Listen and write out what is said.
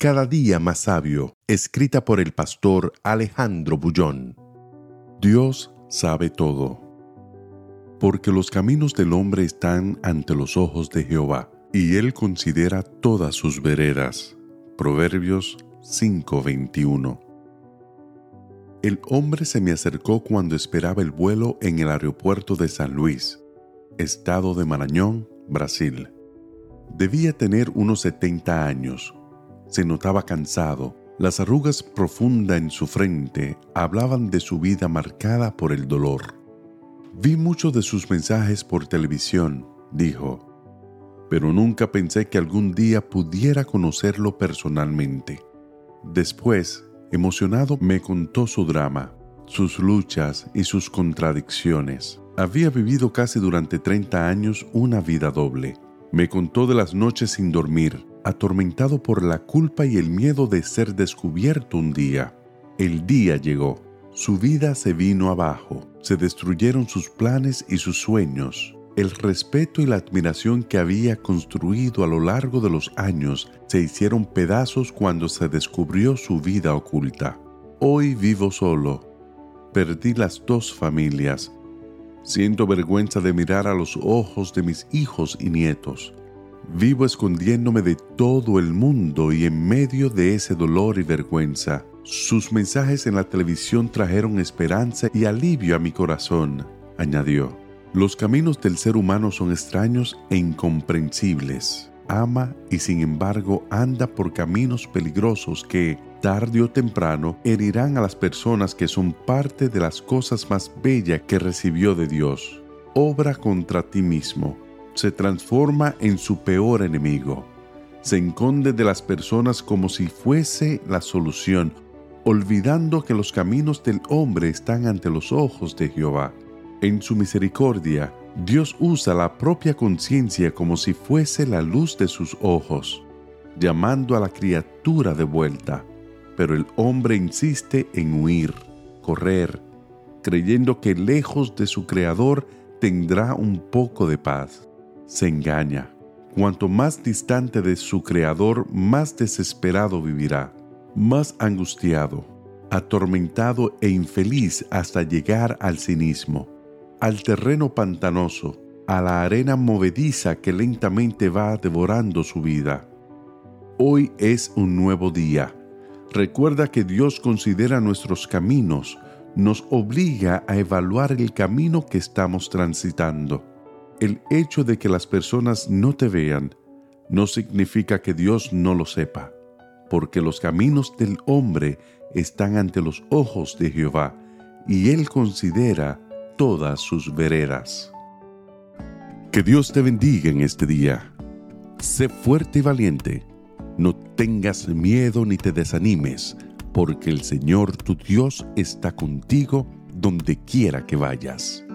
Cada día más sabio, escrita por el pastor Alejandro Bullón. Dios sabe todo. Porque los caminos del hombre están ante los ojos de Jehová, y él considera todas sus veredas. Proverbios 5:21. El hombre se me acercó cuando esperaba el vuelo en el aeropuerto de San Luis, estado de Marañón, Brasil. Debía tener unos 70 años se notaba cansado. Las arrugas profundas en su frente hablaban de su vida marcada por el dolor. Vi muchos de sus mensajes por televisión, dijo, pero nunca pensé que algún día pudiera conocerlo personalmente. Después, emocionado, me contó su drama, sus luchas y sus contradicciones. Había vivido casi durante 30 años una vida doble. Me contó de las noches sin dormir, atormentado por la culpa y el miedo de ser descubierto un día. El día llegó. Su vida se vino abajo, se destruyeron sus planes y sus sueños. El respeto y la admiración que había construido a lo largo de los años se hicieron pedazos cuando se descubrió su vida oculta. Hoy vivo solo. Perdí las dos familias. Siento vergüenza de mirar a los ojos de mis hijos y nietos. Vivo escondiéndome de todo el mundo y en medio de ese dolor y vergüenza. Sus mensajes en la televisión trajeron esperanza y alivio a mi corazón, añadió. Los caminos del ser humano son extraños e incomprensibles. Ama y sin embargo anda por caminos peligrosos que, tarde o temprano, herirán a las personas que son parte de las cosas más bellas que recibió de Dios. Obra contra ti mismo se transforma en su peor enemigo. Se enconde de las personas como si fuese la solución, olvidando que los caminos del hombre están ante los ojos de Jehová. En su misericordia, Dios usa la propia conciencia como si fuese la luz de sus ojos, llamando a la criatura de vuelta. Pero el hombre insiste en huir, correr, creyendo que lejos de su Creador tendrá un poco de paz se engaña. Cuanto más distante de su Creador, más desesperado vivirá, más angustiado, atormentado e infeliz hasta llegar al cinismo, al terreno pantanoso, a la arena movediza que lentamente va devorando su vida. Hoy es un nuevo día. Recuerda que Dios considera nuestros caminos, nos obliga a evaluar el camino que estamos transitando el hecho de que las personas no te vean no significa que Dios no lo sepa, porque los caminos del hombre están ante los ojos de Jehová, y Él considera todas sus veredas. Que Dios te bendiga en este día. Sé fuerte y valiente. No tengas miedo ni te desanimes, porque el Señor tu Dios está contigo donde quiera que vayas.